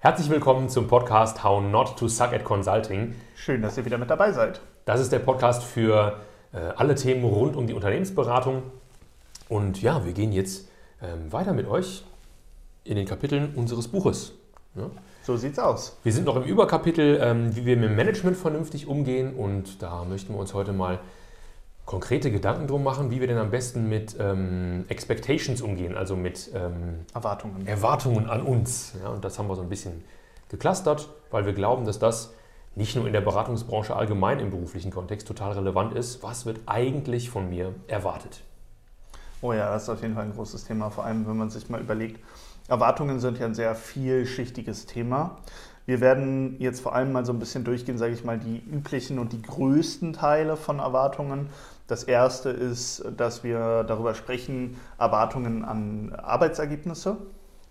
Herzlich willkommen zum Podcast How Not to Suck at Consulting. Schön, dass ihr wieder mit dabei seid. Das ist der Podcast für äh, alle Themen rund um die Unternehmensberatung. Und ja, wir gehen jetzt ähm, weiter mit euch in den Kapiteln unseres Buches. Ja? So sieht's aus. Wir sind noch im Überkapitel, ähm, wie wir mit dem Management vernünftig umgehen. Und da möchten wir uns heute mal konkrete Gedanken drum machen, wie wir denn am besten mit ähm, Expectations umgehen, also mit ähm, Erwartungen. Erwartungen an uns. Ja, und das haben wir so ein bisschen geclustert, weil wir glauben, dass das nicht nur in der Beratungsbranche allgemein im beruflichen Kontext total relevant ist. Was wird eigentlich von mir erwartet? Oh ja, das ist auf jeden Fall ein großes Thema, vor allem wenn man sich mal überlegt, Erwartungen sind ja ein sehr vielschichtiges Thema. Wir werden jetzt vor allem mal so ein bisschen durchgehen, sage ich mal, die üblichen und die größten Teile von Erwartungen. Das erste ist, dass wir darüber sprechen, Erwartungen an Arbeitsergebnisse.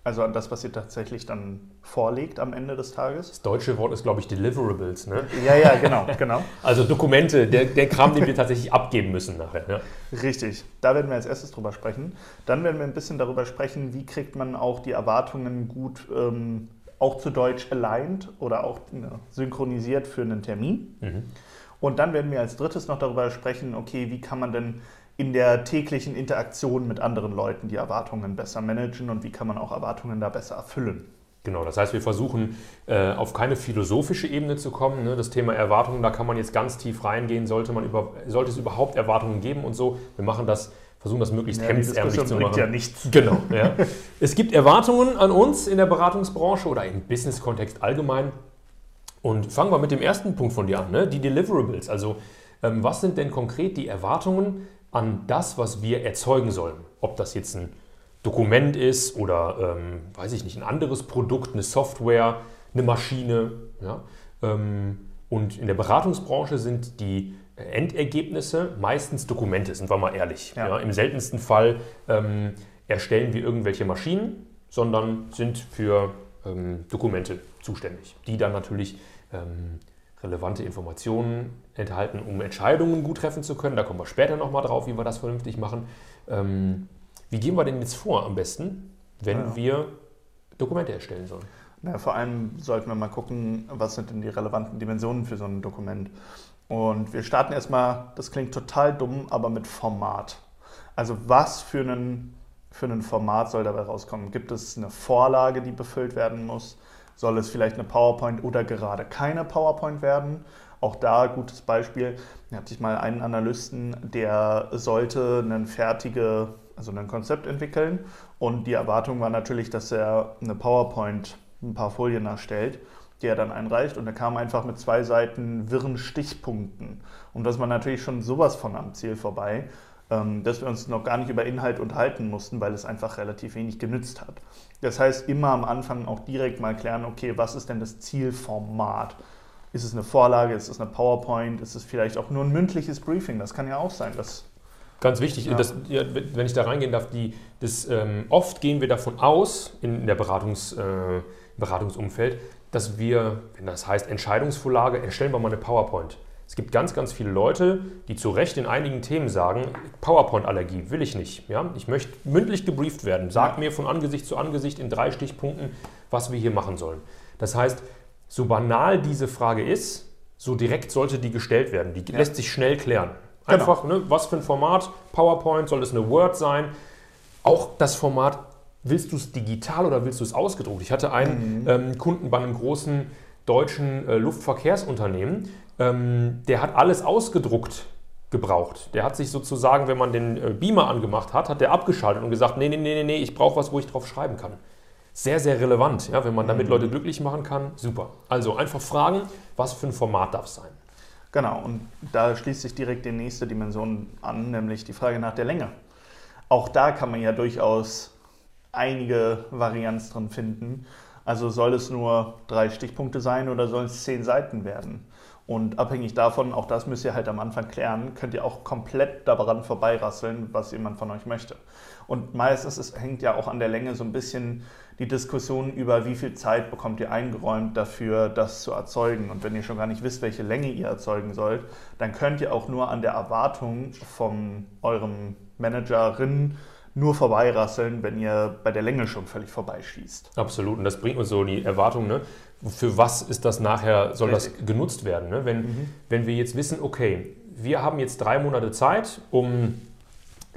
Also an das, was ihr tatsächlich dann vorlegt am Ende des Tages. Das deutsche Wort ist, glaube ich, Deliverables, ne? Ja, ja, genau, genau. Also Dokumente, der, der Kram, den wir tatsächlich abgeben müssen nachher. Ja. Richtig, da werden wir als erstes drüber sprechen. Dann werden wir ein bisschen darüber sprechen, wie kriegt man auch die Erwartungen gut ähm, auch zu Deutsch aligned oder auch ne, synchronisiert für einen Termin. Mhm. Und dann werden wir als drittes noch darüber sprechen, okay, wie kann man denn in der täglichen Interaktion mit anderen Leuten die Erwartungen besser managen und wie kann man auch Erwartungen da besser erfüllen. Genau, das heißt, wir versuchen äh, auf keine philosophische Ebene zu kommen. Ne? Das Thema Erwartungen, da kann man jetzt ganz tief reingehen, sollte, man über, sollte es überhaupt Erwartungen geben und so. Wir machen das versuchen das möglichst ja, hemdsärmlich zu machen. ja nichts. Genau. Ja. es gibt Erwartungen an uns in der Beratungsbranche oder im Business-Kontext allgemein. Und fangen wir mit dem ersten Punkt von dir an, ne? die Deliverables. Also ähm, was sind denn konkret die Erwartungen an das, was wir erzeugen sollen? Ob das jetzt ein Dokument ist oder, ähm, weiß ich nicht, ein anderes Produkt, eine Software, eine Maschine. Ja? Ähm, und in der Beratungsbranche sind die Endergebnisse meistens Dokumente, sind wir mal ehrlich. Ja. Ja, Im seltensten Fall ähm, erstellen wir irgendwelche Maschinen, sondern sind für ähm, Dokumente zuständig, die dann natürlich ähm, relevante Informationen enthalten, um Entscheidungen gut treffen zu können. Da kommen wir später nochmal drauf, wie wir das vernünftig machen. Ähm, wie gehen wir denn jetzt vor am besten, wenn ja. wir Dokumente erstellen sollen? Na, vor allem sollten wir mal gucken, was sind denn die relevanten Dimensionen für so ein Dokument. Und wir starten erstmal, das klingt total dumm, aber mit Format. Also was für ein für ein Format soll dabei rauskommen? Gibt es eine Vorlage, die befüllt werden muss? Soll es vielleicht eine PowerPoint oder gerade keine PowerPoint werden? Auch da gutes Beispiel. Da hatte ich mal einen Analysten, der sollte ein fertige, also ein Konzept entwickeln und die Erwartung war natürlich, dass er eine PowerPoint, ein paar Folien erstellt die er dann einreicht. Und er kam einfach mit zwei Seiten wirren Stichpunkten. Und das war natürlich schon sowas von am Ziel vorbei, dass wir uns noch gar nicht über Inhalt unterhalten mussten, weil es einfach relativ wenig genützt hat. Das heißt, immer am Anfang auch direkt mal klären, okay, was ist denn das Zielformat? Ist es eine Vorlage, ist es eine PowerPoint, ist es vielleicht auch nur ein mündliches Briefing? Das kann ja auch sein. Das Ganz wichtig, ja. Das, ja, wenn ich da reingehen darf, die, das, ähm, oft gehen wir davon aus, in der Beratungs, äh, Beratungsumfeld, dass wir, wenn das heißt Entscheidungsvorlage, erstellen wir mal eine PowerPoint. Es gibt ganz, ganz viele Leute, die zu Recht in einigen Themen sagen, PowerPoint-Allergie will ich nicht. Ja? Ich möchte mündlich gebrieft werden. Sag mir von Angesicht zu Angesicht in drei Stichpunkten, was wir hier machen sollen. Das heißt, so banal diese Frage ist, so direkt sollte die gestellt werden. Die ja. lässt sich schnell klären. Genau. Einfach, genau. ne, was für ein Format, PowerPoint, soll es eine Word sein? Auch das Format willst du es digital oder willst du es ausgedruckt? Ich hatte einen mhm. ähm, Kunden bei einem großen deutschen äh, Luftverkehrsunternehmen, ähm, der hat alles ausgedruckt gebraucht. Der hat sich sozusagen, wenn man den äh, Beamer angemacht hat, hat der abgeschaltet und gesagt, nee, nee, nee, nee, ich brauche was, wo ich drauf schreiben kann. Sehr, sehr relevant, ja, wenn man damit mhm. Leute glücklich machen kann, super. Also einfach fragen, was für ein Format darf es sein. Genau, und da schließt sich direkt die nächste Dimension an, nämlich die Frage nach der Länge. Auch da kann man ja durchaus einige Varianz drin finden. Also soll es nur drei Stichpunkte sein oder sollen es zehn Seiten werden? Und abhängig davon, auch das müsst ihr halt am Anfang klären, könnt ihr auch komplett daran vorbeirasseln, was jemand von euch möchte. Und meistens es hängt ja auch an der Länge so ein bisschen die Diskussion über, wie viel Zeit bekommt ihr eingeräumt dafür, das zu erzeugen. Und wenn ihr schon gar nicht wisst, welche Länge ihr erzeugen sollt, dann könnt ihr auch nur an der Erwartung von eurem Managerin nur vorbeirasseln, wenn ihr bei der Länge schon völlig vorbeischießt. Absolut. Und das bringt uns so die Erwartung, ne? für was ist das nachher, soll Richtig. das genutzt werden? Ne? Wenn, mhm. wenn wir jetzt wissen, okay, wir haben jetzt drei Monate Zeit, um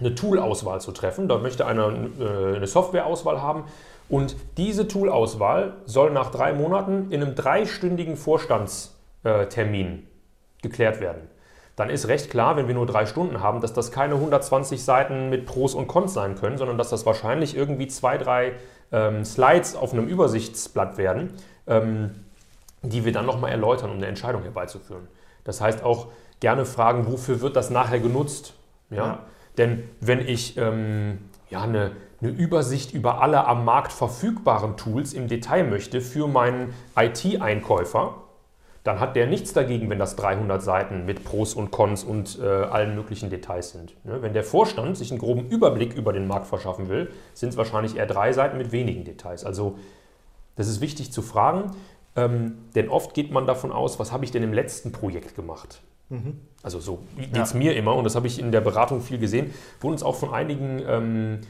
eine Tool-Auswahl zu treffen. Da möchte einer äh, eine Software-Auswahl haben. Und diese Tool-Auswahl soll nach drei Monaten in einem dreistündigen Vorstandstermin geklärt werden. Dann ist recht klar, wenn wir nur drei Stunden haben, dass das keine 120 Seiten mit Pros und Cons sein können, sondern dass das wahrscheinlich irgendwie zwei, drei ähm, Slides auf einem Übersichtsblatt werden, ähm, die wir dann nochmal erläutern, um eine Entscheidung herbeizuführen. Das heißt auch gerne fragen, wofür wird das nachher genutzt? Ja? ja. Denn wenn ich ähm, ja, eine, eine Übersicht über alle am Markt verfügbaren Tools im Detail möchte für meinen IT-Einkäufer, dann hat der nichts dagegen, wenn das 300 Seiten mit Pros und Cons und äh, allen möglichen Details sind. Ne? Wenn der Vorstand sich einen groben Überblick über den Markt verschaffen will, sind es wahrscheinlich eher drei Seiten mit wenigen Details. Also das ist wichtig zu fragen, ähm, denn oft geht man davon aus, was habe ich denn im letzten Projekt gemacht? Mhm. Also so geht es ja. mir immer und das habe ich in der Beratung viel gesehen. Wurde uns auch von einigen ähm,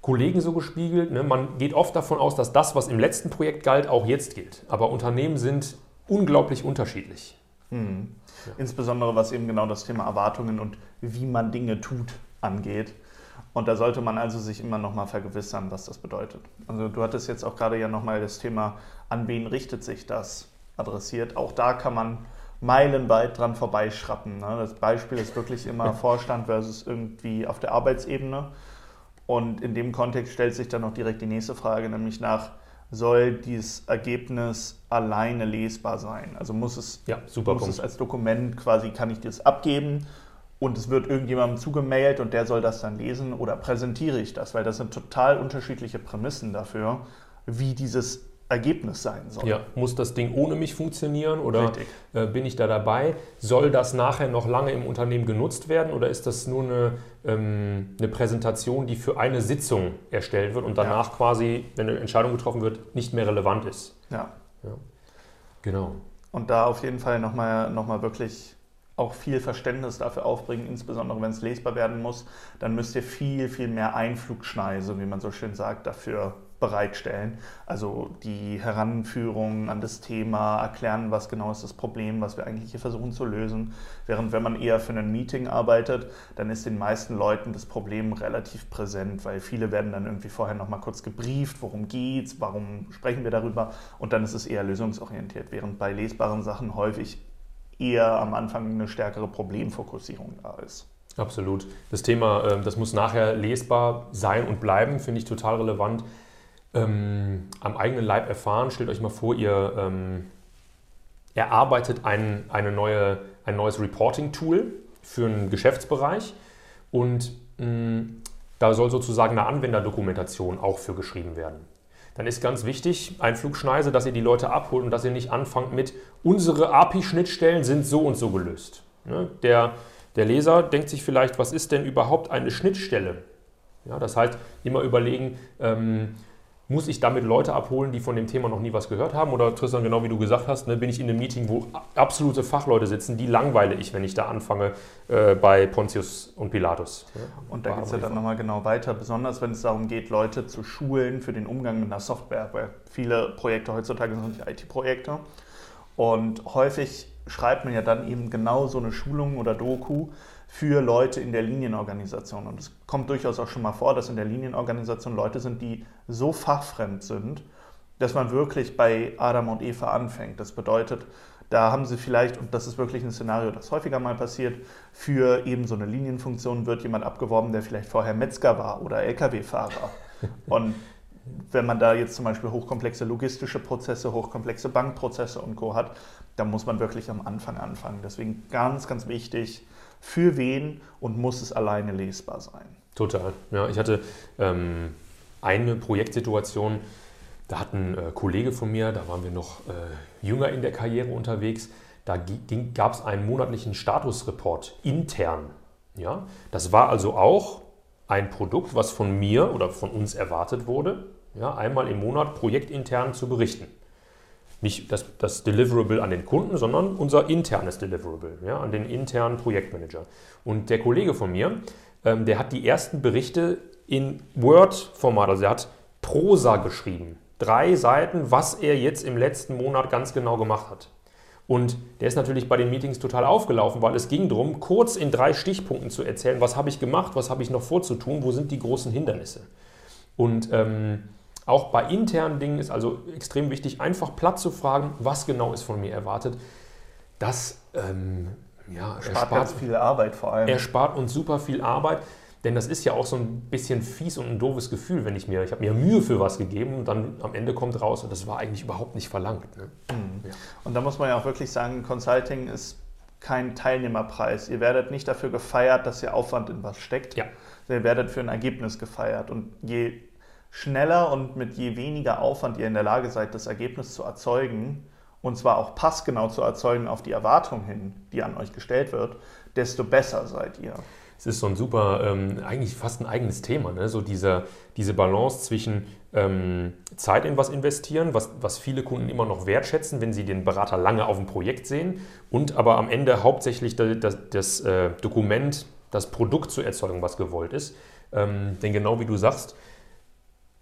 Kollegen so gespiegelt. Ne? Man geht oft davon aus, dass das, was im letzten Projekt galt, auch jetzt gilt. Aber Unternehmen sind unglaublich unterschiedlich. Mhm. Ja. Insbesondere was eben genau das Thema Erwartungen und wie man Dinge tut angeht. Und da sollte man also sich immer noch mal vergewissern, was das bedeutet. Also du hattest jetzt auch gerade ja noch mal das Thema, an wen richtet sich das adressiert. Auch da kann man meilenweit dran vorbeischrappen. Ne? Das Beispiel ist wirklich immer Vorstand versus irgendwie auf der Arbeitsebene. Und in dem Kontext stellt sich dann noch direkt die nächste Frage, nämlich nach, soll dieses Ergebnis alleine lesbar sein? Also muss es, ja, super muss es als Dokument quasi, kann ich das abgeben und es wird irgendjemandem zugemailt und der soll das dann lesen oder präsentiere ich das? Weil das sind total unterschiedliche Prämissen dafür, wie dieses Ergebnis sein soll. Ja, muss das Ding ohne mich funktionieren oder äh, bin ich da dabei? Soll das nachher noch lange im Unternehmen genutzt werden oder ist das nur eine, ähm, eine Präsentation, die für eine Sitzung erstellt wird und danach ja. quasi, wenn eine Entscheidung getroffen wird, nicht mehr relevant ist? Ja. ja. Genau. Und da auf jeden Fall nochmal noch mal wirklich auch viel Verständnis dafür aufbringen, insbesondere wenn es lesbar werden muss, dann müsst ihr viel, viel mehr Einflugschneise, wie man so schön sagt, dafür bereitstellen. Also die Heranführung an das Thema, erklären, was genau ist das Problem, was wir eigentlich hier versuchen zu lösen. Während wenn man eher für ein Meeting arbeitet, dann ist den meisten Leuten das Problem relativ präsent, weil viele werden dann irgendwie vorher nochmal kurz gebrieft, worum geht's, warum sprechen wir darüber und dann ist es eher lösungsorientiert, während bei lesbaren Sachen häufig eher am Anfang eine stärkere Problemfokussierung da ist. Absolut. Das Thema, ähm, das muss nachher lesbar sein und bleiben, finde ich total relevant ähm, am eigenen Leib erfahren. Stellt euch mal vor, ihr ähm, erarbeitet ein, eine neue, ein neues Reporting-Tool für einen Geschäftsbereich und mh, mm, da soll sozusagen eine Anwenderdokumentation auch für geschrieben werden. Dann ist ganz wichtig, ein Flugschneise, dass ihr die Leute abholt und dass ihr nicht anfangt mit, unsere API-Schnittstellen sind so und so gelöst. Ne? Der, der Leser denkt sich vielleicht, was ist denn überhaupt eine Schnittstelle? Ja, das heißt, immer überlegen, ähm, muss ich damit Leute abholen, die von dem Thema noch nie was gehört haben? Oder Tristan, genau wie du gesagt hast, ne, bin ich in einem Meeting, wo absolute Fachleute sitzen, die langweile ich, wenn ich da anfange äh, bei Pontius und Pilatus. Ja, und da geht es ja dann nochmal genau weiter, besonders wenn es darum geht, Leute zu schulen für den Umgang mit einer Software, weil viele Projekte heutzutage sind IT-Projekte. Und häufig schreibt man ja dann eben genau so eine Schulung oder Doku, für Leute in der Linienorganisation. Und es kommt durchaus auch schon mal vor, dass in der Linienorganisation Leute sind, die so fachfremd sind, dass man wirklich bei Adam und Eva anfängt. Das bedeutet, da haben sie vielleicht, und das ist wirklich ein Szenario, das häufiger mal passiert, für eben so eine Linienfunktion wird jemand abgeworben, der vielleicht vorher Metzger war oder Lkw-Fahrer. Und wenn man da jetzt zum Beispiel hochkomplexe logistische Prozesse, hochkomplexe Bankprozesse und Co. hat, dann muss man wirklich am Anfang anfangen. Deswegen ganz, ganz wichtig, für wen und muss es alleine lesbar sein. Total. Ja, ich hatte ähm, eine Projektsituation, da hat ein äh, Kollege von mir, da waren wir noch äh, jünger in der Karriere unterwegs, da gab es einen monatlichen Statusreport intern. Ja? Das war also auch ein Produkt, was von mir oder von uns erwartet wurde, ja, einmal im Monat projektintern zu berichten. Nicht das, das Deliverable an den Kunden, sondern unser internes Deliverable, ja, an den internen Projektmanager. Und der Kollege von mir, ähm, der hat die ersten Berichte in Word-Format. Also er hat Prosa geschrieben. Drei Seiten, was er jetzt im letzten Monat ganz genau gemacht hat. Und der ist natürlich bei den Meetings total aufgelaufen, weil es ging darum, kurz in drei Stichpunkten zu erzählen, was habe ich gemacht, was habe ich noch vorzutun, wo sind die großen Hindernisse. Und ähm, auch bei internen Dingen ist also extrem wichtig, einfach platt zu fragen, was genau ist von mir erwartet. Das ähm, ja, spart erspart, ganz viel Arbeit vor allem. Er spart uns super viel Arbeit. Denn das ist ja auch so ein bisschen fies und ein doofes Gefühl, wenn ich mir, ich habe mir Mühe für was gegeben und dann am Ende kommt raus und das war eigentlich überhaupt nicht verlangt. Ne? Mhm. Ja. Und da muss man ja auch wirklich sagen, Consulting ist kein Teilnehmerpreis. Ihr werdet nicht dafür gefeiert, dass ihr Aufwand in was steckt. Ja. Ihr werdet für ein Ergebnis gefeiert. Und je schneller und mit je weniger Aufwand ihr in der Lage seid, das Ergebnis zu erzeugen, und zwar auch passgenau zu erzeugen auf die Erwartung hin, die an euch gestellt wird, desto besser seid ihr es ist so ein super, ähm, eigentlich fast ein eigenes Thema, ne? so diese, diese Balance zwischen ähm, Zeit in was investieren, was, was viele Kunden immer noch wertschätzen, wenn sie den Berater lange auf dem Projekt sehen und aber am Ende hauptsächlich das, das, das äh, Dokument, das Produkt zu erzeugen, was gewollt ist. Ähm, denn genau wie du sagst,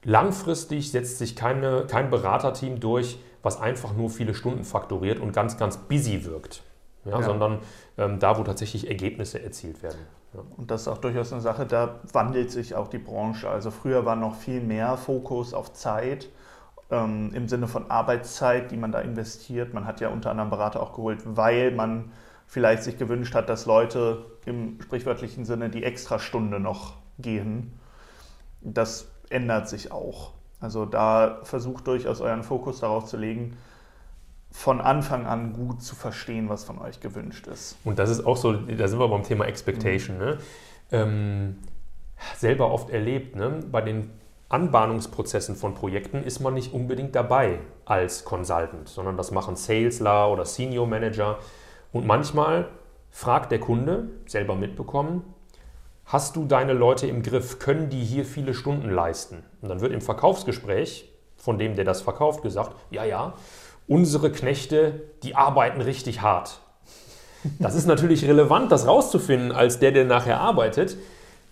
langfristig setzt sich keine, kein Beraterteam durch, was einfach nur viele Stunden faktoriert und ganz, ganz busy wirkt. Ja, ja. sondern ähm, da, wo tatsächlich Ergebnisse erzielt werden. Und das ist auch durchaus eine Sache, da wandelt sich auch die Branche. Also früher war noch viel mehr Fokus auf Zeit ähm, im Sinne von Arbeitszeit, die man da investiert. Man hat ja unter anderem Berater auch geholt, weil man vielleicht sich gewünscht hat, dass Leute im sprichwörtlichen Sinne die Extrastunde noch gehen. Das ändert sich auch. Also da versucht durchaus euren Fokus darauf zu legen, von Anfang an gut zu verstehen, was von euch gewünscht ist. Und das ist auch so, da sind wir beim Thema Expectation. Mhm. Ne? Ähm, selber oft erlebt, ne? bei den Anbahnungsprozessen von Projekten ist man nicht unbedingt dabei als Consultant, sondern das machen Salesler oder Senior Manager. Und manchmal fragt der Kunde, selber mitbekommen, hast du deine Leute im Griff? Können die hier viele Stunden leisten? Und dann wird im Verkaufsgespräch von dem, der das verkauft, gesagt, ja, ja, unsere Knechte, die arbeiten richtig hart. Das ist natürlich relevant, das rauszufinden, als der, der nachher arbeitet.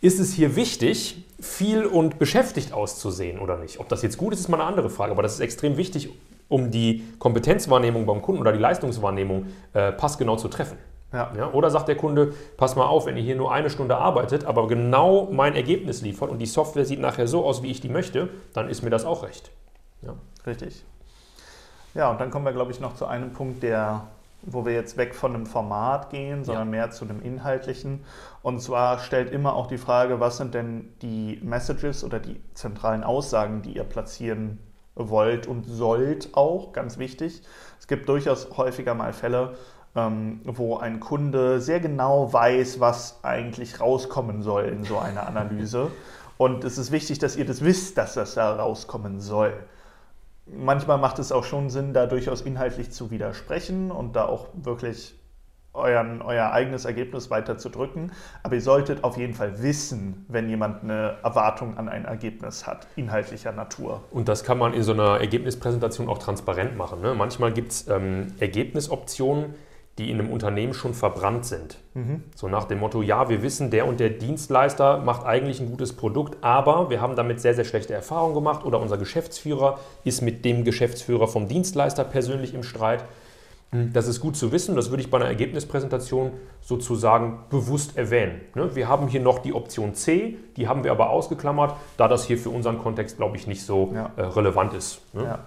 Ist es hier wichtig, viel und beschäftigt auszusehen oder nicht? Ob das jetzt gut ist, ist mal eine andere Frage, aber das ist extrem wichtig, um die Kompetenzwahrnehmung beim Kunden oder die Leistungswahrnehmung äh, passgenau zu treffen. Ja. Ja, oder sagt der Kunde, pass mal auf, wenn ihr hier nur eine Stunde arbeitet, aber genau mein Ergebnis liefert und die Software sieht nachher so aus, wie ich die möchte, dann ist mir das auch recht. Ja. Richtig. Ja, und dann kommen wir, glaube ich, noch zu einem Punkt, der, wo wir jetzt weg von einem Format gehen, sondern ja. mehr zu einem inhaltlichen. Und zwar stellt immer auch die Frage, was sind denn die Messages oder die zentralen Aussagen, die ihr platzieren wollt und sollt auch, ganz wichtig. Es gibt durchaus häufiger mal Fälle, ähm, wo ein Kunde sehr genau weiß, was eigentlich rauskommen soll in so einer Analyse. Und es ist wichtig, dass ihr das wisst, dass das da rauskommen soll manchmal macht es auch schon Sinn, da durchaus inhaltlich zu widersprechen und da auch wirklich euren, euer eigenes Ergebnis weiter zu drücken. Aber ihr solltet auf jeden Fall wissen, wenn jemand eine Erwartung an ein Ergebnis hat, inhaltlicher Natur. Und das kann man in so einer Ergebnispräsentation auch transparent machen. Ne? Manchmal gibt es ähm, Ergebnisoptionen, die in einem Unternehmen schon verbrannt sind. Mhm. So nach dem Motto, ja, wir wissen, der und der Dienstleister macht eigentlich ein gutes Produkt, aber wir haben damit sehr, sehr schlechte Erfahrungen gemacht oder unser Geschäftsführer ist mit dem Geschäftsführer vom Dienstleister persönlich im Streit. Hm, das ist gut zu wissen, das würde ich bei einer Ergebnispräsentation sozusagen bewusst erwähnen. Ne? Wir haben hier noch die Option C, die haben wir aber ausgeklammert, da das hier für unseren Kontext, glaube ich, nicht so ja. Äh, relevant ist. Ne? Ja.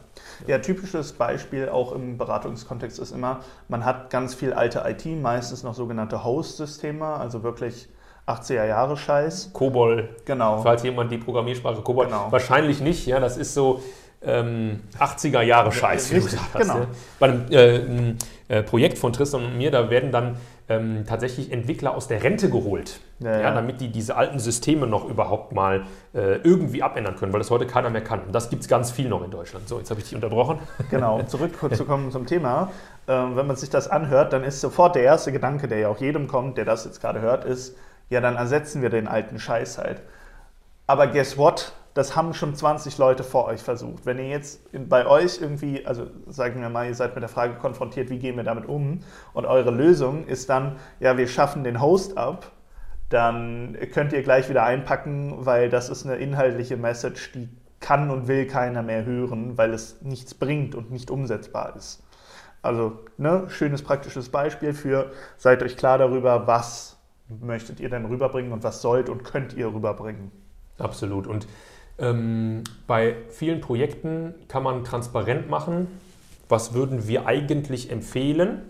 ja, typisches Beispiel auch im Beratungskontext ist immer, man hat ganz viel alte IT, meistens noch sogenannte Host-Systeme, also wirklich 80er Jahre Scheiß. COBOL. Genau. Falls jemand die Programmiersprache COBOL. Genau. Wahrscheinlich nicht, ja, das ist so ähm, 80er Jahre Scheiß, wie du gesagt hast. Genau. Ja. Bei einem äh, äh, Projekt von Tristan und mir, da werden dann ähm, tatsächlich Entwickler aus der Rente geholt, ja, ja. damit die diese alten Systeme noch überhaupt mal äh, irgendwie abändern können, weil das heute keiner mehr kann. Und das gibt es ganz viel noch in Deutschland. So, jetzt habe ich dich unterbrochen. Genau, um zurückzukommen zum Thema. Ähm, wenn man sich das anhört, dann ist sofort der erste Gedanke, der ja auch jedem kommt, der das jetzt gerade hört, ist, ja, dann ersetzen wir den alten Scheiß halt. Aber guess what? Das haben schon 20 Leute vor euch versucht. Wenn ihr jetzt bei euch irgendwie, also sagen wir mal, ihr seid mit der Frage konfrontiert, wie gehen wir damit um? Und eure Lösung ist dann, ja, wir schaffen den Host ab, dann könnt ihr gleich wieder einpacken, weil das ist eine inhaltliche Message, die kann und will keiner mehr hören, weil es nichts bringt und nicht umsetzbar ist. Also, ne, schönes praktisches Beispiel für, seid euch klar darüber, was möchtet ihr denn rüberbringen und was sollt und könnt ihr rüberbringen. Absolut. Und ähm, bei vielen Projekten kann man transparent machen, was würden wir eigentlich empfehlen,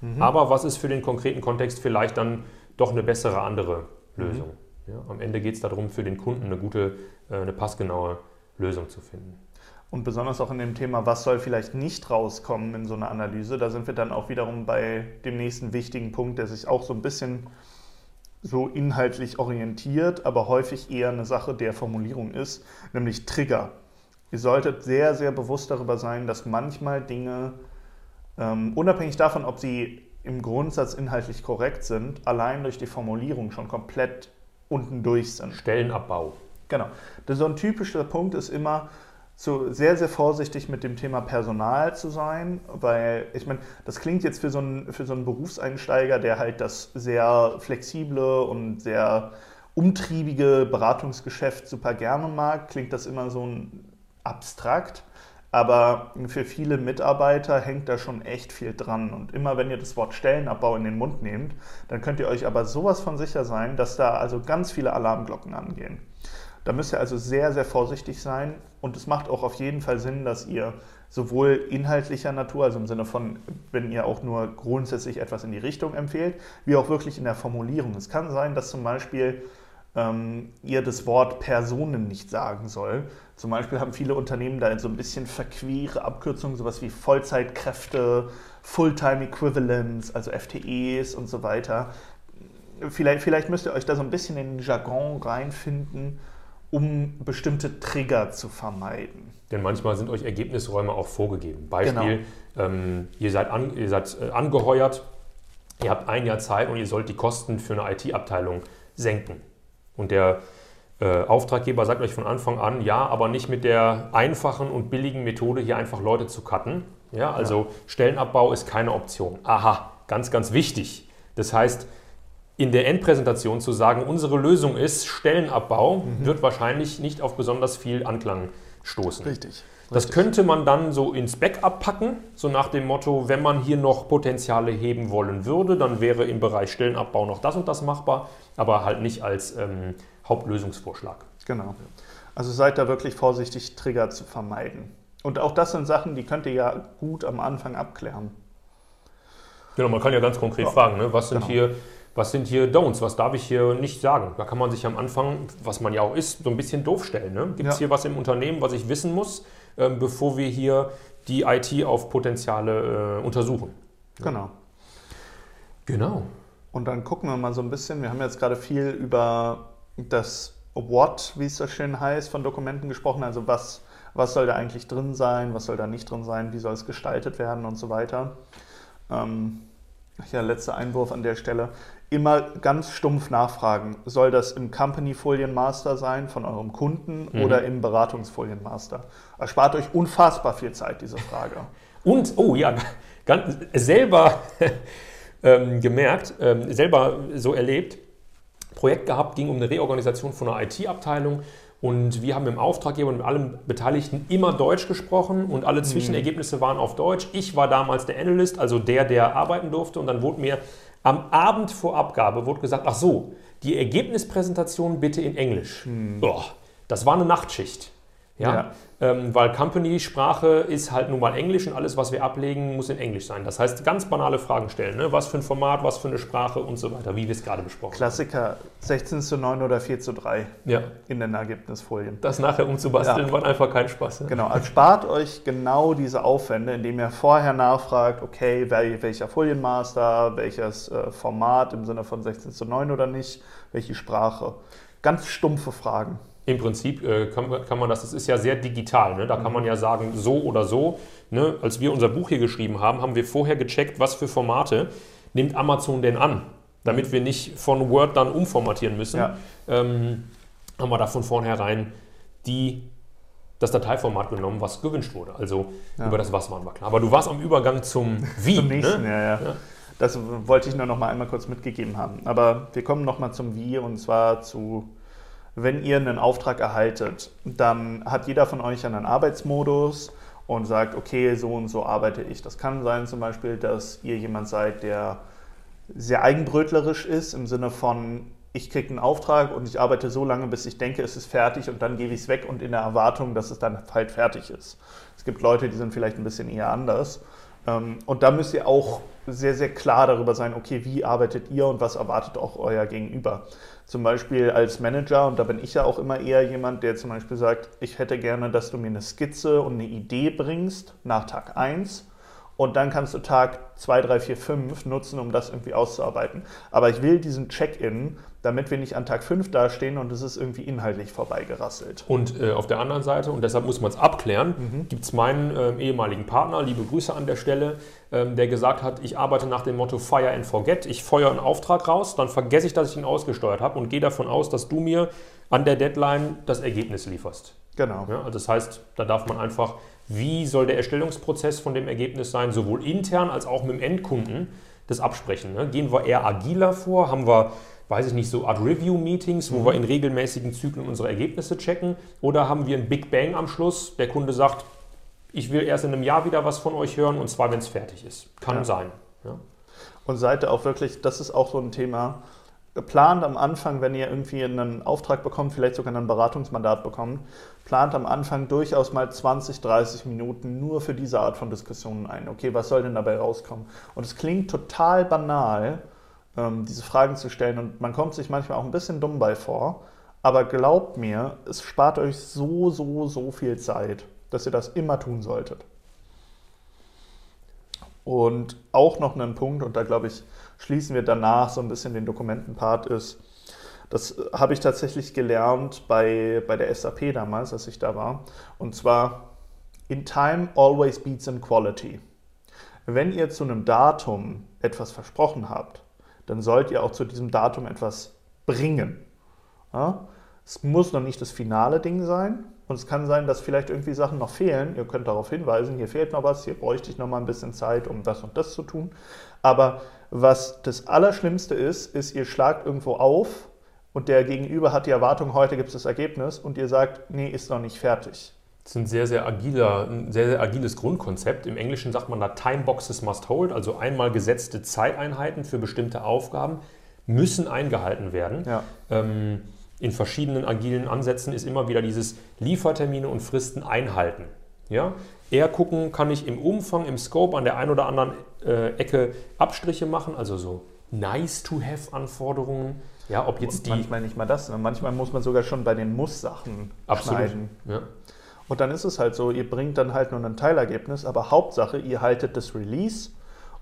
mhm. aber was ist für den konkreten Kontext vielleicht dann doch eine bessere andere Lösung. Mhm. Ja, am Ende geht es darum, für den Kunden eine gute, äh, eine passgenaue Lösung zu finden. Und besonders auch in dem Thema, was soll vielleicht nicht rauskommen in so einer Analyse, da sind wir dann auch wiederum bei dem nächsten wichtigen Punkt, der sich auch so ein bisschen so inhaltlich orientiert, aber häufig eher eine Sache der Formulierung ist, nämlich Trigger. Ihr solltet sehr, sehr bewusst darüber sein, dass manchmal Dinge, ähm, unabhängig davon, ob sie im Grundsatz inhaltlich korrekt sind, allein durch die Formulierung schon komplett unten durch sind. Stellenabbau. Genau. So ein typischer Punkt ist immer, so sehr, sehr vorsichtig mit dem Thema Personal zu sein, weil ich meine, das klingt jetzt für so, einen, für so einen Berufseinsteiger, der halt das sehr flexible und sehr umtriebige Beratungsgeschäft super gerne mag, klingt das immer so abstrakt. Aber für viele Mitarbeiter hängt da schon echt viel dran. Und immer wenn ihr das Wort Stellenabbau in den Mund nehmt, dann könnt ihr euch aber sowas von sicher sein, dass da also ganz viele Alarmglocken angehen. Da müsst ihr also sehr, sehr vorsichtig sein. Und es macht auch auf jeden Fall Sinn, dass ihr sowohl inhaltlicher Natur, also im Sinne von, wenn ihr auch nur grundsätzlich etwas in die Richtung empfehlt, wie auch wirklich in der Formulierung. Es kann sein, dass zum Beispiel ähm, ihr das Wort Personen nicht sagen soll. Zum Beispiel haben viele Unternehmen da so ein bisschen verquere Abkürzungen, sowas wie Vollzeitkräfte, Fulltime Equivalents, also FTEs und so weiter. Vielleicht, vielleicht müsst ihr euch da so ein bisschen in den Jargon reinfinden, um bestimmte Trigger zu vermeiden. Denn manchmal sind euch Ergebnisräume auch vorgegeben. Beispiel, genau. ähm, ihr seid, an, ihr seid äh, angeheuert, ihr habt ein Jahr Zeit und ihr sollt die Kosten für eine IT-Abteilung senken. Und der äh, Auftraggeber sagt euch von Anfang an, ja, aber nicht mit der einfachen und billigen Methode, hier einfach Leute zu cutten. Ja, also ja. Stellenabbau ist keine Option. Aha, ganz, ganz wichtig. Das heißt, in der Endpräsentation zu sagen, unsere Lösung ist Stellenabbau, mhm. wird wahrscheinlich nicht auf besonders viel Anklang stoßen. Richtig. Das könnte man dann so ins Backup packen, so nach dem Motto, wenn man hier noch Potenziale heben wollen würde, dann wäre im Bereich Stellenabbau noch das und das machbar, aber halt nicht als ähm, Hauptlösungsvorschlag. Genau. Also seid da wirklich vorsichtig, Trigger zu vermeiden. Und auch das sind Sachen, die könnt ihr ja gut am Anfang abklären. Genau, man kann ja ganz konkret ja. fragen, ne? was sind genau. hier was sind hier Don'ts, was darf ich hier nicht sagen. Da kann man sich am Anfang, was man ja auch ist, so ein bisschen doof stellen. Ne? Gibt es ja. hier was im Unternehmen, was ich wissen muss, äh, bevor wir hier die IT auf Potenziale äh, untersuchen? Genau. Genau. Und dann gucken wir mal so ein bisschen, wir haben jetzt gerade viel über das What, wie es so schön heißt, von Dokumenten gesprochen, also was, was soll da eigentlich drin sein, was soll da nicht drin sein, wie soll es gestaltet werden und so weiter. Ähm, ja, letzter Einwurf an der Stelle immer ganz stumpf nachfragen. Soll das im Company-Folienmaster sein von eurem Kunden mhm. oder im Beratungsfolienmaster? Erspart euch unfassbar viel Zeit, diese Frage. Und, oh ja, ganz, selber ähm, gemerkt, ähm, selber so erlebt, Projekt gehabt, ging um eine Reorganisation von einer IT-Abteilung und wir haben mit dem Auftraggeber und mit allen Beteiligten immer Deutsch gesprochen und alle mhm. Zwischenergebnisse waren auf Deutsch. Ich war damals der Analyst, also der, der arbeiten durfte und dann wurde mir am Abend vor Abgabe wurde gesagt, ach so, die Ergebnispräsentation bitte in Englisch. Hm. Boah, das war eine Nachtschicht. Ja? ja. Ähm, weil Company-Sprache ist halt nun mal Englisch und alles, was wir ablegen, muss in Englisch sein. Das heißt, ganz banale Fragen stellen. Ne? Was für ein Format, was für eine Sprache und so weiter, wie wir es gerade besprochen haben. Klassiker, 16 zu 9 oder 4 zu 3 ja. in den Ergebnisfolien. Das nachher umzubasteln, ja. war einfach kein Spaß. Ne? Genau, also spart euch genau diese Aufwände, indem ihr vorher nachfragt, okay, welcher Folienmaster, welches äh, Format im Sinne von 16 zu 9 oder nicht, welche Sprache. Ganz stumpfe Fragen. Im Prinzip äh, kann, kann, man das, das ist ja sehr digital, ne? da kann man ja sagen, so oder so. Ne? Als wir unser Buch hier geschrieben haben, haben wir vorher gecheckt, was für Formate nimmt Amazon denn an, damit wir nicht von Word dann umformatieren müssen. Ja. Ähm, haben wir da von vornherein die, das Dateiformat genommen, was gewünscht wurde. Also ja. über das Was waren wir klar. Aber du warst am Übergang zum Wie. zum nächsten, ne? ja, ja. Das wollte ich nur noch mal einmal kurz mitgegeben haben. Aber wir kommen noch mal zum Wie und zwar zu, wenn ihr einen Auftrag erhaltet, dann hat jeder von euch einen Arbeitsmodus und sagt, okay, so und so arbeite ich. Das kann sein zum Beispiel, dass ihr jemand seid, der sehr eigenbrötlerisch ist, im Sinne von, ich kriege einen Auftrag und ich arbeite so lange, bis ich denke, es ist fertig und dann gebe ich es weg und in der Erwartung, dass es dann halt fertig ist. Es gibt Leute, die sind vielleicht ein bisschen eher anders. Ähm, und da müsst ihr auch sehr, sehr klar darüber sein, okay, wie arbeitet ihr und was erwartet auch euer Gegenüber. Zum Beispiel als Manager, und da bin ich ja auch immer eher jemand, der zum Beispiel sagt, ich hätte gerne, dass du mir eine Skizze und eine Idee bringst nach Tag 1 und dann kannst du Tag 2, 3, 4, 5 nutzen, um das irgendwie auszuarbeiten. Aber ich will diesen Check-in, damit wir nicht an Tag 5 dastehen und es ist irgendwie inhaltlich vorbeigerasselt. Und äh, auf der anderen Seite, und deshalb muss man es abklären, mhm. gibt es meinen äh, ehemaligen Partner, liebe Grüße an der Stelle, ähm, der gesagt hat, ich arbeite nach dem Motto Fire and Forget. Ich feuere einen Auftrag raus, dann vergesse ich, dass ich ihn ausgesteuert habe und gehe davon aus, dass du mir an der Deadline das Ergebnis lieferst. Genau. Ja, also das heißt, da darf man einfach wie soll der Erstellungsprozess von dem Ergebnis sein, sowohl intern als auch mit dem Endkunden, das absprechen. Ne? Gehen wir eher agiler vor? Haben wir, weiß ich nicht, so Art Review-Meetings, wo mhm. wir in regelmäßigen Zyklen unsere Ergebnisse checken? Oder haben wir ein Big Bang am Schluss? Der Kunde sagt, ich will erst in einem Jahr wieder was von euch hören und zwar, wenn es fertig ist. Kann ja. sein. Ja? Und seid ihr auch wirklich, das ist auch so ein Thema, plant am Anfang, wenn ihr irgendwie einen Auftrag bekommt, vielleicht sogar ein Beratungsmandat bekommt, plant am Anfang durchaus mal 20, 30 Minuten nur für diese Art von Diskussionen ein. Okay, was soll denn dabei rauskommen? Und es klingt total banal, ähm, diese Fragen zu stellen und man kommt sich manchmal auch ein bisschen dumm bei vor, aber glaubt mir, es spart euch so, so, so viel Zeit, dass ihr das immer tun solltet. Und auch noch einen Punkt, und da glaube ich, schließen wir danach so ein bisschen den Dokumentenpart, ist, das habe ich tatsächlich gelernt bei, bei der SAP damals, als ich da war. Und zwar, in time always beats in quality. Wenn ihr zu einem Datum etwas versprochen habt, dann sollt ihr auch zu diesem Datum etwas bringen. Ja? Es muss noch nicht das finale Ding sein, und es kann sein, dass vielleicht irgendwie Sachen noch fehlen. Ihr könnt darauf hinweisen, hier fehlt noch was, hier bräuchte ich noch mal ein bisschen Zeit, um das und das zu tun. Aber was das Allerschlimmste ist, ist, ihr schlagt irgendwo auf und der Gegenüber hat die Erwartung, heute gibt es das Ergebnis und ihr sagt, nee, ist noch nicht fertig. Das ist ein sehr, sehr, agiler, ein sehr, sehr agiles Grundkonzept. Im Englischen sagt man da Time Boxes must hold, also einmal gesetzte Zeiteinheiten für bestimmte Aufgaben müssen eingehalten werden. Ja. Ähm, in verschiedenen agilen Ansätzen ist immer wieder dieses Liefertermine und Fristen einhalten. Ja? Eher gucken, kann ich im Umfang, im Scope an der einen oder anderen äh, Ecke Abstriche machen, also so nice-to-have-Anforderungen. Ja, ob jetzt und die. Manchmal nicht mal das, manchmal muss man sogar schon bei den Muss-Sachen schneiden. Ja. Und dann ist es halt so, ihr bringt dann halt nur ein Teilergebnis, aber Hauptsache, ihr haltet das Release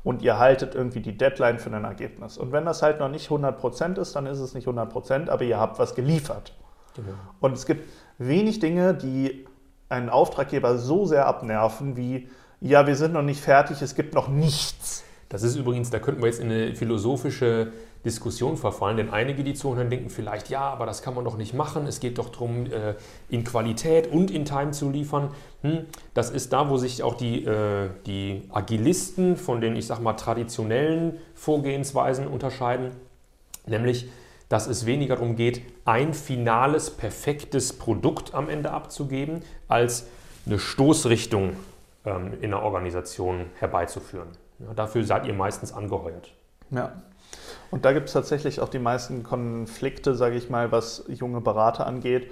und ihr haltet irgendwie die Deadline für ein Ergebnis. Und wenn das halt noch nicht 100% ist, dann ist es nicht 100%, aber ihr habt was geliefert. Genau. Und es gibt wenig Dinge, die einen Auftraggeber so sehr abnerven wie, ja, wir sind noch nicht fertig, es gibt noch nichts. Das ist übrigens, da könnten wir jetzt in eine philosophische Diskussion verfallen, denn einige, die zuhören, denken vielleicht, ja, aber das kann man doch nicht machen. Es geht doch darum, äh, in Qualität und in Time zu liefern. Hm, das ist da, wo sich auch die, äh, die Agilisten von den, ich sag mal, traditionellen Vorgehensweisen unterscheiden. Nämlich, dass es weniger darum geht, ein finales, perfektes Produkt am Ende abzugeben, als eine Stoßrichtung ähm, in der Organisation herbeizuführen. Ja, dafür seid ihr meistens angeheuert. Ja. Und da gibt es tatsächlich auch die meisten Konflikte, sage ich mal, was junge Berater angeht.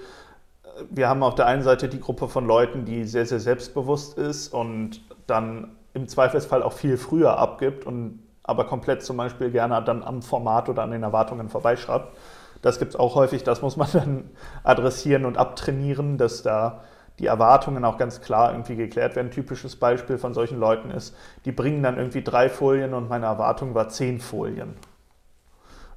Wir haben auf der einen Seite die Gruppe von Leuten, die sehr, sehr selbstbewusst ist und dann im Zweifelsfall auch viel früher abgibt und aber komplett zum Beispiel gerne dann am Format oder an den Erwartungen vorbeischreibt. Das gibt es auch häufig, das muss man dann adressieren und abtrainieren, dass da die Erwartungen auch ganz klar irgendwie geklärt werden. Ein typisches Beispiel von solchen Leuten ist, die bringen dann irgendwie drei Folien und meine Erwartung war zehn Folien.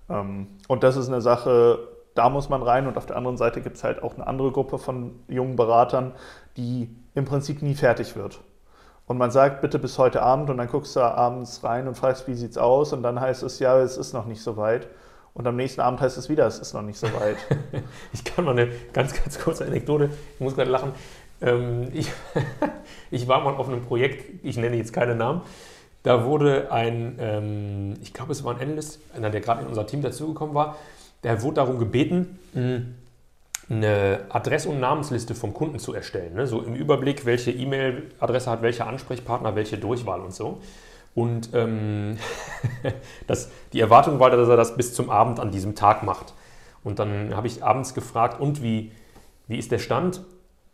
Ähm, und das ist eine Sache, da muss man rein. Und auf der anderen Seite gibt es halt auch eine andere Gruppe von jungen Beratern, die im Prinzip nie fertig wird. Und man sagt, bitte bis heute Abend und dann guckst du abends rein und fragst, wie sieht's aus? Und dann heißt es, ja, es ist noch nicht so weit. Und am nächsten Abend heißt es wieder, es ist noch nicht so weit. ich kann mal eine ganz, ganz kurze Anekdote, ich muss gerade lachen. Ähm, ich, ich war mal auf einem Projekt, ich nenne jetzt keine Namen, Da wurde ein, ähm, ich glaube, es war ein Analyst, einer, der gerade in unser Team dazugekommen war, der wurde darum gebeten, eine Adress- und Namensliste vom Kunden zu erstellen. Ne? So im Überblick, welche E-Mail-Adresse hat welcher Ansprechpartner, welche Durchwahl und so. Und ähm, das, die Erwartung war, dass er das bis zum Abend an diesem Tag macht. Und dann habe ich abends gefragt, und wie, wie ist der Stand?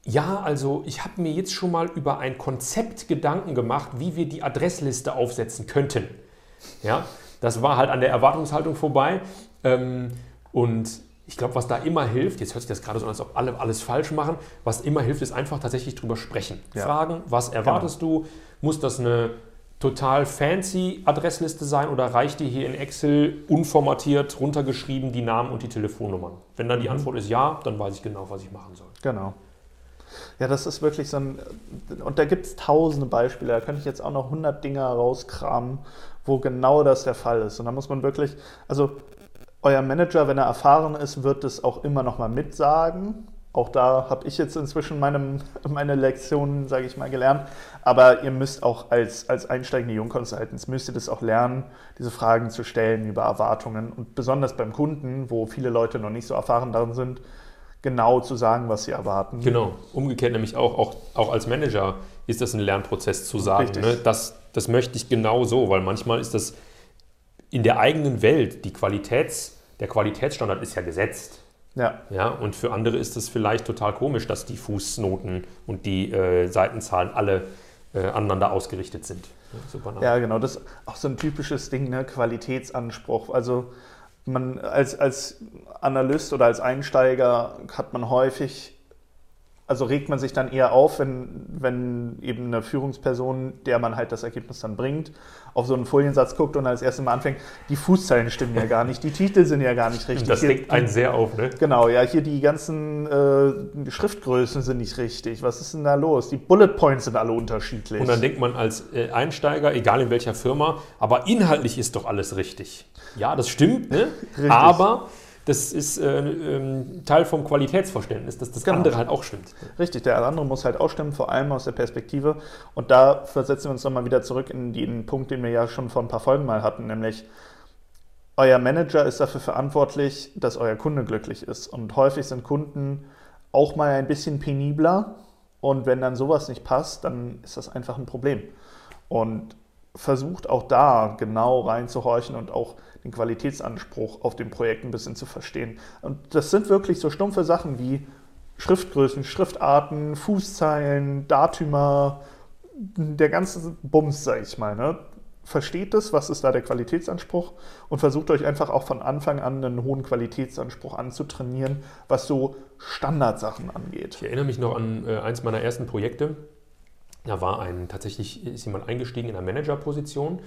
Ja, also ich habe mir jetzt schon mal über ein Konzept Gedanken gemacht, wie wir die Adressliste aufsetzen könnten. Ja, das war halt an der Erwartungshaltung vorbei. Ähm, und ich glaube, was da immer hilft, jetzt hört sich das gerade so an, als ob alle alles falsch machen, was immer hilft, ist einfach tatsächlich drüber sprechen. Ja. Fragen, was erwartest genau. du? Muss das eine total fancy Adressliste sein oder reicht dir hier in Excel unformatiert runtergeschrieben die Namen und die Telefonnummern? Wenn dann die mhm. Antwort ist ja, dann weiß ich genau, was ich machen soll. Genau. Ja, das ist wirklich so ein, und da gibt es tausende Beispiele, da könnte ich jetzt auch noch 100 Dinge rauskramen, wo genau das der Fall ist. Und da muss man wirklich, also euer Manager, wenn er erfahren ist, wird es auch immer noch mal mitsagen. Auch da habe ich jetzt inzwischen meinem, meine Lektionen, sage ich mal, gelernt. Aber ihr müsst auch als, als einsteigende Jungconsultants, müsst ihr das auch lernen, diese Fragen zu stellen über Erwartungen. Und besonders beim Kunden, wo viele Leute noch nicht so erfahren darin sind, genau zu sagen, was sie erwarten. Genau, umgekehrt nämlich auch, auch, auch als Manager ist das ein Lernprozess zu sagen. Ne? Das, das möchte ich genau so, weil manchmal ist das in der eigenen Welt, die Qualitäts, der Qualitätsstandard ist ja gesetzt. Ja. ja. Und für andere ist es vielleicht total komisch, dass die Fußnoten und die äh, Seitenzahlen alle äh, aneinander ausgerichtet sind. Ja, ja, genau. Das ist auch so ein typisches Ding, ne? Qualitätsanspruch. Also man als, als Analyst oder als Einsteiger hat man häufig also regt man sich dann eher auf, wenn, wenn eben eine Führungsperson, der man halt das Ergebnis dann bringt, auf so einen Foliensatz guckt und als erstes Mal anfängt, die Fußzeilen stimmen ja gar nicht, die Titel sind ja gar nicht richtig. Das regt einen sehr auf, ne? Genau, ja, hier die ganzen äh, Schriftgrößen sind nicht richtig. Was ist denn da los? Die Bullet Points sind alle unterschiedlich. Und dann denkt man als äh, Einsteiger, egal in welcher Firma, aber inhaltlich ist doch alles richtig. Ja, das stimmt, ne? Richtig. Aber das ist äh, ähm, Teil vom Qualitätsverständnis, dass das genau. andere halt auch stimmt. Richtig, der andere muss halt auch stimmen, vor allem aus der Perspektive. Und da versetzen wir uns nochmal wieder zurück in den Punkt, den wir ja schon vor ein paar Folgen mal hatten, nämlich euer Manager ist dafür verantwortlich, dass euer Kunde glücklich ist. Und häufig sind Kunden auch mal ein bisschen penibler. Und wenn dann sowas nicht passt, dann ist das einfach ein Problem. Und versucht auch da genau reinzuhorchen und auch den Qualitätsanspruch auf dem Projekt ein bisschen zu verstehen. Und das sind wirklich so stumpfe Sachen wie Schriftgrößen, Schriftarten, Fußzeilen, Datümer, der ganze Bums, sag ich mal. Ne? Versteht es, was ist da der Qualitätsanspruch und versucht euch einfach auch von Anfang an einen hohen Qualitätsanspruch anzutrainieren, was so Standardsachen angeht. Ich erinnere mich noch an äh, eins meiner ersten Projekte. Da war ein, tatsächlich ist jemand eingestiegen in einer Managerposition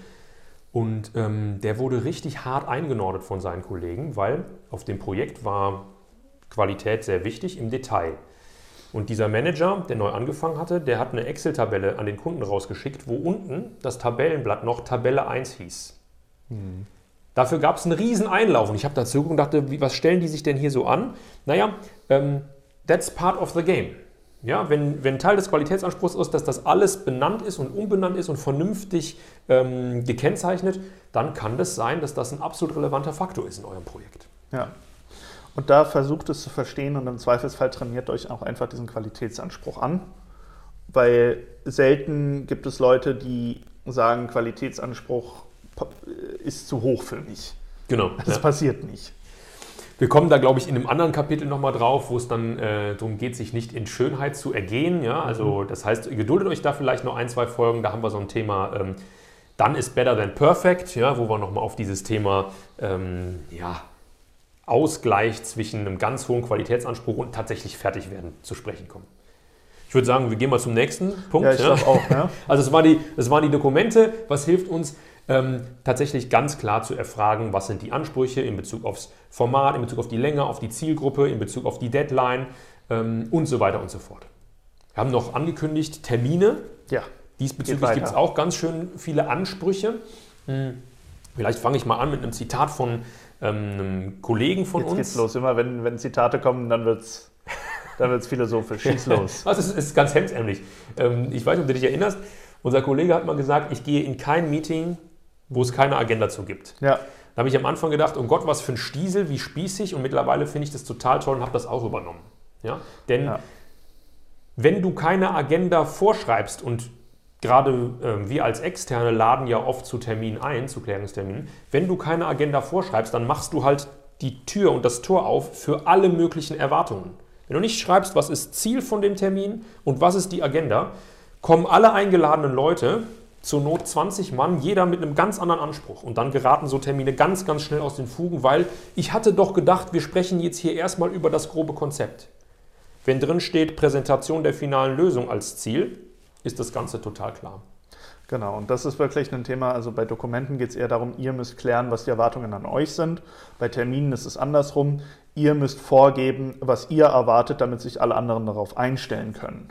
und ähm, der wurde richtig hart eingenordet von seinen Kollegen, weil auf dem Projekt war Qualität sehr wichtig im Detail. Und dieser Manager, der neu angefangen hatte, der hat eine Excel-Tabelle an den Kunden rausgeschickt, wo unten das Tabellenblatt noch Tabelle 1 hieß. Mhm. Dafür gab es einen riesen Einlauf und ich habe dazu und dachte, wie, was stellen die sich denn hier so an? Naja, ähm, that's part of the game. Ja, wenn, wenn Teil des Qualitätsanspruchs ist, dass das alles benannt ist und unbenannt ist und vernünftig ähm, gekennzeichnet, dann kann das sein, dass das ein absolut relevanter Faktor ist in eurem Projekt. Ja. Und da versucht es zu verstehen und im Zweifelsfall trainiert euch auch einfach diesen Qualitätsanspruch an, weil selten gibt es Leute, die sagen, Qualitätsanspruch ist zu hoch für mich. Genau. Das ja. passiert nicht. Wir kommen da, glaube ich, in einem anderen Kapitel nochmal drauf, wo es dann äh, darum geht, sich nicht in Schönheit zu ergehen. Ja? Also mhm. das heißt, geduldet euch da vielleicht noch ein, zwei Folgen, da haben wir so ein Thema, ähm, dann ist better than perfect, ja? wo wir nochmal auf dieses Thema ähm, ja, Ausgleich zwischen einem ganz hohen Qualitätsanspruch und tatsächlich fertig werden zu sprechen kommen. Ich würde sagen, wir gehen mal zum nächsten Punkt. Ja, ich ja. auch. Ja. Also es, war die, es waren die Dokumente. Was hilft uns? Ähm, tatsächlich ganz klar zu erfragen, was sind die Ansprüche in Bezug aufs Format, in Bezug auf die Länge, auf die Zielgruppe, in Bezug auf die Deadline ähm, und so weiter und so fort. Wir haben noch angekündigt Termine. Ja. Diesbezüglich gibt es auch ganz schön viele Ansprüche. Hm. Vielleicht fange ich mal an mit einem Zitat von ähm, einem Kollegen von Jetzt uns. Geht's los. Immer wenn, wenn Zitate kommen, dann wird es dann wird's philosophisch. Schieß los. also es ist ganz hemdsärmlich. Ähm, ich weiß nicht, ob du dich erinnerst. Unser Kollege hat mal gesagt, ich gehe in kein Meeting, wo es keine Agenda zu gibt. Ja. Da habe ich am Anfang gedacht, oh Gott, was für ein Stiesel, wie spießig. Und mittlerweile finde ich das total toll und habe das auch übernommen. Ja? Denn Ja. wenn du keine Agenda vorschreibst und gerade äh, wir als Externe laden ja oft zu Terminen ein, zu Klärungsterminen, wenn du keine Agenda vorschreibst, dann machst du halt die Tür und das Tor auf für alle möglichen Erwartungen. Wenn du nicht schreibst, was ist Ziel von dem Termin und was ist die Agenda, kommen alle eingeladenen Leute, zur Not 20 Mann, jeder mit einem ganz anderen Anspruch. Und dann geraten so Termine ganz, ganz schnell aus den Fugen, weil ich hatte doch gedacht, wir sprechen jetzt hier erstmal über das grobe Konzept. Wenn drin steht Präsentation der finalen Lösung als Ziel, ist das Ganze total klar. Genau, und das ist wirklich ein Thema, also bei Dokumenten geht es eher darum, ihr müsst klären, was die Erwartungen an euch sind. Bei Terminen ist es andersrum. Ihr müsst vorgeben, was ihr erwartet, damit sich alle anderen darauf einstellen können.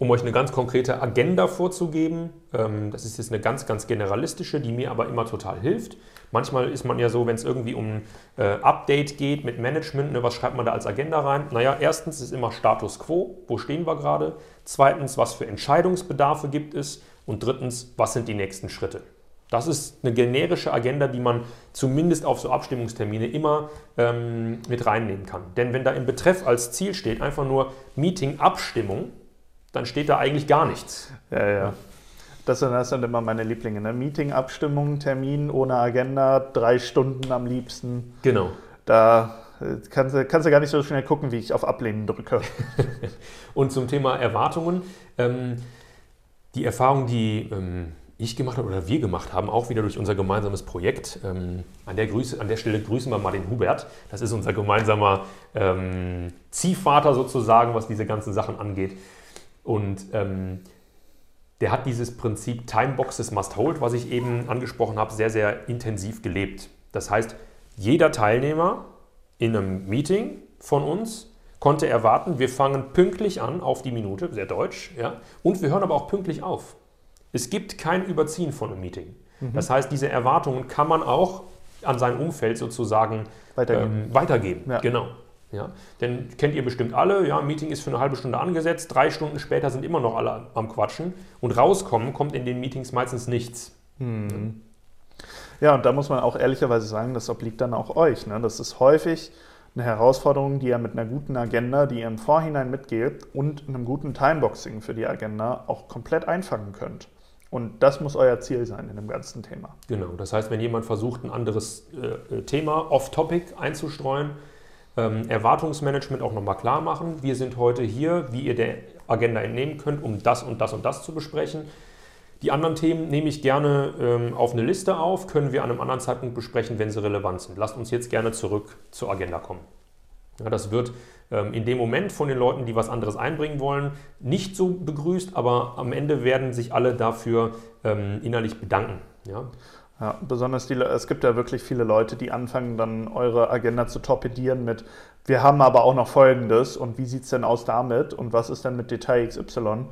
Um euch eine ganz konkrete Agenda vorzugeben, ähm, das ist jetzt eine ganz, ganz generalistische, die mir aber immer total hilft. Manchmal ist man ja so, wenn es irgendwie um äh, Update geht mit Management, ne, was schreibt man da als Agenda rein? Naja, erstens ist immer Status quo, wo stehen wir gerade? Zweitens, was für Entscheidungsbedarfe gibt es? Und drittens, was sind die nächsten Schritte? Das ist eine generische Agenda, die man zumindest auf so Abstimmungstermine immer ähm, mit reinnehmen kann. Denn wenn da im Betreff als Ziel steht einfach nur Meeting Abstimmung, dann steht da eigentlich gar nichts. Ja, ja. Das sind, das sind immer meine Lieblinge. Ne? Meeting, Abstimmung, Termin ohne Agenda, drei Stunden am liebsten. Genau. Da äh, kannst du, kannst du gar nicht so schnell gucken, wie ich auf Ablehnen drücke. Und zum Thema Erwartungen. Ähm, die Erfahrung, die ähm, ich gemacht habe oder wir gemacht haben, auch wieder durch unser gemeinsames Projekt. Ähm, an, der Grüße, an der Stelle grüßen wir mal den Hubert. Das ist unser gemeinsamer ähm, Ziehvater sozusagen, was diese ganzen Sachen angeht. Und ähm, der hat dieses Prinzip Timeboxes must hold, was ich eben angesprochen habe, sehr, sehr intensiv gelebt. Das heißt, jeder Teilnehmer in einem Meeting von uns konnte erwarten, wir fangen pünktlich an auf die Minute, sehr deutsch, ja, und wir hören aber auch pünktlich auf. Es gibt kein Überziehen von einem Meeting. Das heißt, diese Erwartungen kann man auch an sein Umfeld sozusagen Weitergeben. Ähm, weitergeben. Ja. Genau. Ja, denn kennt ihr bestimmt alle, ja, ein Meeting ist für eine halbe Stunde angesetzt, drei Stunden später sind immer noch alle am Quatschen und rauskommen kommt in den Meetings meistens nichts. Ja, und da muss man auch ehrlicherweise sagen, das obliegt dann auch euch. Ne? Das ist häufig eine Herausforderung, die ihr mit einer guten Agenda, die ihr im Vorhinein mitgebt und einem guten Timeboxing für die Agenda auch komplett einfangen könnt. Und das muss euer Ziel sein in dem ganzen Thema. Genau, das heißt, wenn jemand versucht, ein anderes äh, Thema off-topic einzustreuen, ähm, Erwartungsmanagement auch nochmal klar machen. Wir sind heute hier, wie ihr der Agenda entnehmen könnt, um das und das und das zu besprechen. Die anderen Themen nehme ich gerne ähm, auf eine Liste auf, können wir an einem anderen Zeitpunkt besprechen, wenn sie relevant sind. Lasst uns jetzt gerne zurück zur Agenda kommen. Ja, das wird ähm, in dem Moment von den Leuten, die was anderes einbringen wollen, nicht so begrüßt, aber am Ende werden sich alle dafür ähm, innerlich bedanken. Ja? Ja, besonders die, es gibt ja wirklich viele Leute, die anfangen dann eure Agenda zu torpedieren mit, wir haben aber auch noch Folgendes und wie sieht es denn aus damit und was ist denn mit Detail XY?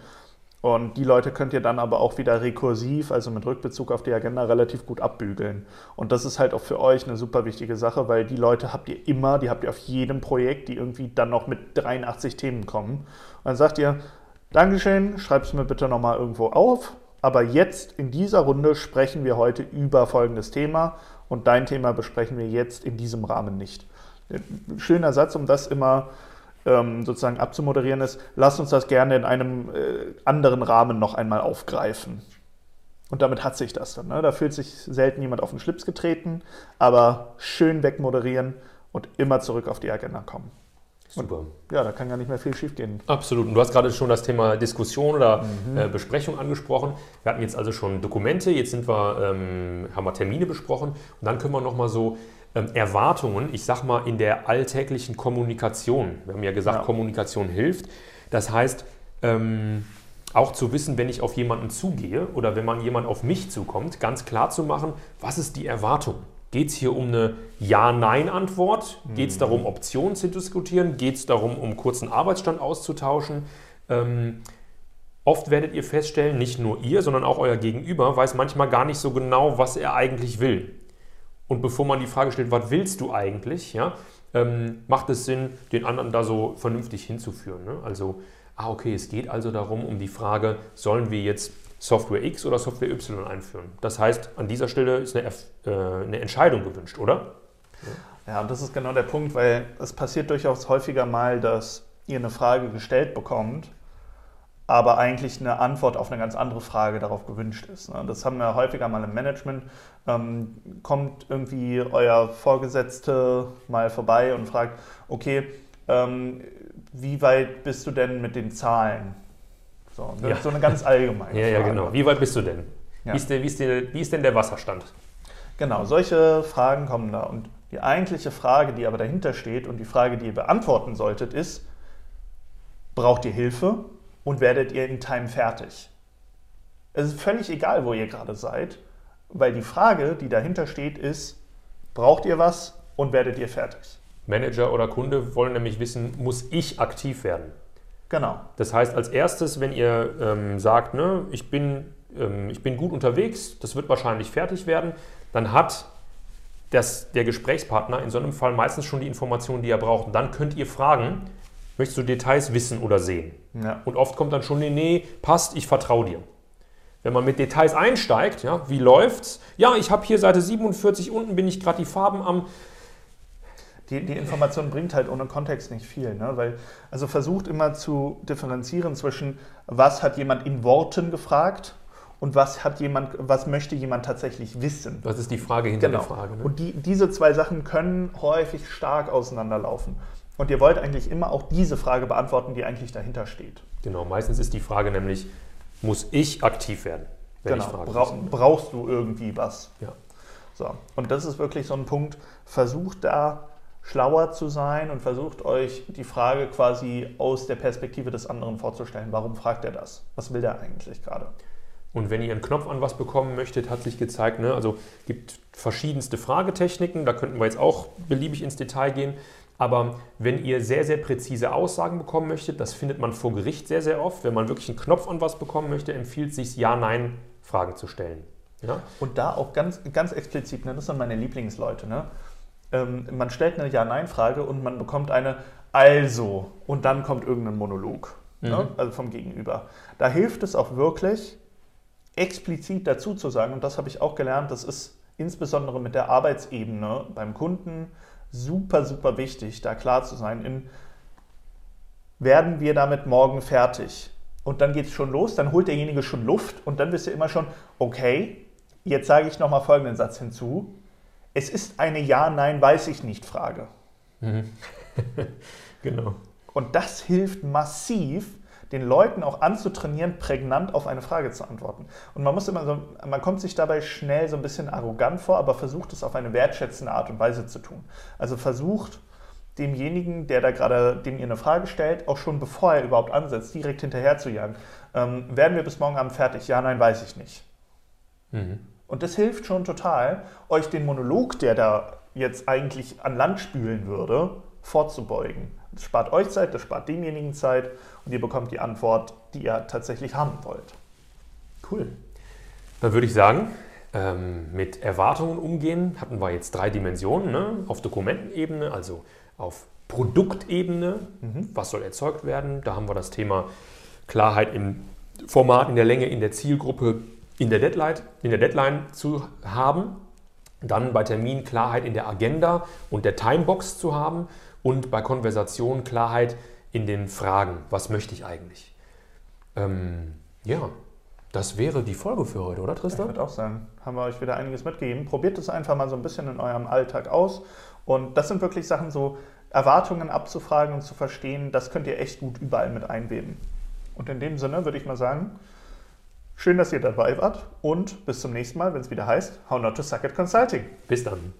Und die Leute könnt ihr dann aber auch wieder rekursiv, also mit Rückbezug auf die Agenda, relativ gut abbügeln. Und das ist halt auch für euch eine super wichtige Sache, weil die Leute habt ihr immer, die habt ihr auf jedem Projekt, die irgendwie dann noch mit 83 Themen kommen. Und dann sagt ihr, Dankeschön, schreibt es mir bitte nochmal irgendwo auf. Aber jetzt in dieser Runde sprechen wir heute über folgendes Thema und dein Thema besprechen wir jetzt in diesem Rahmen nicht. Ein schöner Satz, um das immer ähm, sozusagen abzumoderieren ist, lass uns das gerne in einem äh, anderen Rahmen noch einmal aufgreifen. Und damit hat sich das dann. Ne? Da fühlt sich selten jemand auf den Schlips getreten, aber schön wegmoderieren und immer zurück auf die Agenda kommen. Super. Ja, da kann gar nicht mehr viel schiefgehen. Absolut. Und du hast gerade schon das Thema Diskussion oder äh, Besprechung angesprochen. Wir hatten jetzt also schon Dokumente, jetzt sind wir, ähm, haben wir Termine besprochen und dann können wir nochmal so ähm, Erwartungen, ich sag mal, in der alltäglichen Kommunikation. Wir haben ja gesagt, Ja. Kommunikation hilft. Das heißt, ähm, auch zu wissen, wenn ich auf jemanden zugehe oder wenn man jemand auf mich zukommt, ganz klar zu machen, was ist die Erwartung? Geht es hier um eine Ja-Nein-Antwort? Geht es darum, Optionen zu diskutieren? Geht es darum, um kurzen Arbeitsstand auszutauschen? Ähm, oft werdet ihr feststellen, nicht nur ihr, sondern auch euer Gegenüber weiß manchmal gar nicht so genau, was er eigentlich will. Und bevor man die Frage stellt, was willst du eigentlich, ja, ähm, macht es Sinn, den anderen da so vernünftig hinzuführen. Ne? Also, ah, okay, es geht also darum, um die Frage, sollen wir jetzt Software X oder Software Y einführen. Das heißt, an dieser Stelle ist eine, äh, eine Entscheidung gewünscht, oder? Ja, und das ist genau der Punkt, weil es passiert durchaus häufiger mal, dass ihr eine Frage gestellt bekommt, aber eigentlich eine Antwort auf eine ganz andere Frage darauf gewünscht ist. Ne? Das haben wir häufiger mal im Management. Ähm, kommt irgendwie euer Vorgesetzte mal vorbei und fragt, okay, ähm, wie weit bist du denn mit den Zahlen? So, ja. so eine ganz allgemeine ja, Frage. Ja, genau. Wie weit bist du denn? Ja. Wie, ist der, wie, ist der, wie ist denn der Wasserstand? Genau, solche Fragen kommen da. Und die eigentliche Frage, die aber dahinter steht und die Frage, die ihr beantworten solltet, ist, braucht ihr Hilfe und werdet ihr in Time fertig? Es ist völlig egal, wo ihr gerade seid, weil die Frage, die dahinter steht, ist, braucht ihr was und werdet ihr fertig? Manager oder Kunde wollen nämlich wissen, muss ich aktiv werden? Genau. Das heißt, als erstes, wenn ihr ähm, sagt, ne, ich, bin, ähm, ich bin gut unterwegs, das wird wahrscheinlich fertig werden, dann hat das, der Gesprächspartner in so einem Fall meistens schon die Informationen, die er braucht. Und dann könnt ihr fragen, möchtest du Details wissen oder sehen? Ja. Und oft kommt dann schon, nee, nee, passt, ich vertraue dir. Wenn man mit Details einsteigt, ja, wie läuft's? Ja, ich habe hier Seite 47, unten bin ich gerade die Farben am. Die, die Information bringt halt ohne Kontext nicht viel, ne? weil also versucht immer zu differenzieren zwischen, was hat jemand in Worten gefragt und was hat jemand, was möchte jemand tatsächlich wissen. Was ist die Frage hinter genau. der Frage? Ne? Und die, diese zwei Sachen können häufig stark auseinanderlaufen. Und ihr wollt eigentlich immer auch diese Frage beantworten, die eigentlich dahinter steht. Genau, meistens ist die Frage nämlich, muss ich aktiv werden? Wenn genau, Bra brauchst du irgendwie was? Ja. So, und das ist wirklich so ein Punkt, versucht da schlauer zu sein und versucht euch die Frage quasi aus der Perspektive des anderen vorzustellen. Warum fragt er das? Was will der eigentlich gerade? Und wenn ihr einen Knopf an was bekommen möchtet, hat sich gezeigt, ne, also gibt verschiedenste Fragetechniken, da könnten wir jetzt auch beliebig ins Detail gehen. Aber wenn ihr sehr, sehr präzise Aussagen bekommen möchtet, das findet man vor Gericht sehr, sehr oft. Wenn man wirklich einen Knopf an was bekommen möchte, empfiehlt es sich, Ja-Nein-Fragen zu stellen. Ja? Und da auch ganz, ganz explizit, ne, das sind meine Lieblingsleute. Ne? Ähm, man stellt eine Ja-Nein-Frage und man bekommt eine Also und dann kommt irgendein Monolog, ne? mhm. ne? also vom Gegenüber. Da hilft es auch wirklich, explizit dazu zu sagen, und das habe ich auch gelernt, das ist insbesondere mit der Arbeitsebene beim Kunden, super, super wichtig, da klar zu sein, in, werden wir damit morgen fertig? Und dann geht es schon los, dann holt derjenige schon Luft und dann wisst ihr immer schon, okay, jetzt sage ich nochmal folgenden Satz hinzu. Es ist eine Ja, Nein, weiß ich nicht Frage. Mhm. genau. Und das hilft massiv, den Leuten auch anzutrainieren, prägnant auf eine Frage zu antworten. Und man muss immer so, man kommt sich dabei schnell so ein bisschen arrogant vor, aber versucht es auf eine wertschätzende Art und Weise zu tun. Also versucht demjenigen, der da gerade, dem ihr eine Frage stellt, auch schon bevor er überhaupt ansetzt, direkt hinterher zu jagen. Ähm, werden wir bis morgen Abend fertig? Ja, nein, weiß ich nicht. Mhm. Und das hilft schon total, euch den Monolog, der da jetzt eigentlich an Land spülen würde, vorzubeugen. Das spart euch Zeit, das spart demjenigen Zeit und ihr bekommt die Antwort, die ihr tatsächlich haben wollt. Cool. Dann würde ich sagen, ähm, mit Erwartungen umgehen hatten wir jetzt drei Dimensionen. Ne? Auf Dokumentenebene, also auf Produktebene, mhm. was soll erzeugt werden. Da haben wir das Thema Klarheit im Format, in der Länge, in der Zielgruppe, in der Deadline, in der Deadline zu haben. Dann bei Termin Klarheit in der Agenda und der Timebox zu haben und bei Konversation Klarheit in den Fragen. Was möchte ich eigentlich? Ähm, ja, das wäre die Folge für heute, oder Tristan? Ich würde auch sagen, haben wir euch wieder einiges mitgegeben. Probiert es einfach mal so ein bisschen in eurem Alltag aus. Und das sind wirklich Sachen, so Erwartungen abzufragen und zu verstehen, das könnt ihr echt gut überall mit einweben. Und in dem Sinne würde ich mal sagen, schön, dass ihr dabei wart und bis zum nächsten Mal, wenn es wieder heißt How Not to Suck at Consulting. Bis dann.